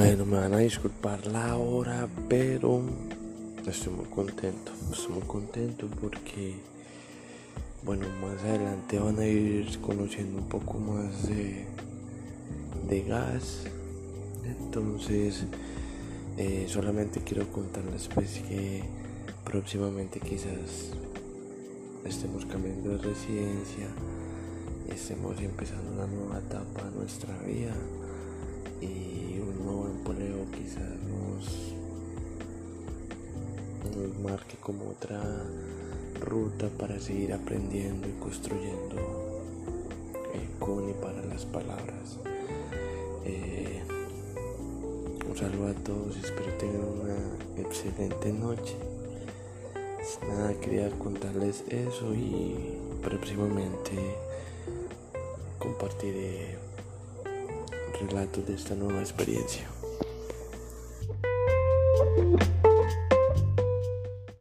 Bueno, me van a disculpar la hora, pero estoy muy contento. Estoy muy contento porque, bueno, más adelante van a ir conociendo un poco más de, de gas. Entonces, eh, solamente quiero contarles pues que próximamente quizás estemos cambiando de residencia, estemos empezando una nueva etapa en nuestra vida y nos marque como otra ruta para seguir aprendiendo y construyendo con y para las palabras. Eh, un saludo a todos, espero tengan una excelente noche. Nada, quería contarles eso y próximamente compartiré relatos de esta nueva experiencia.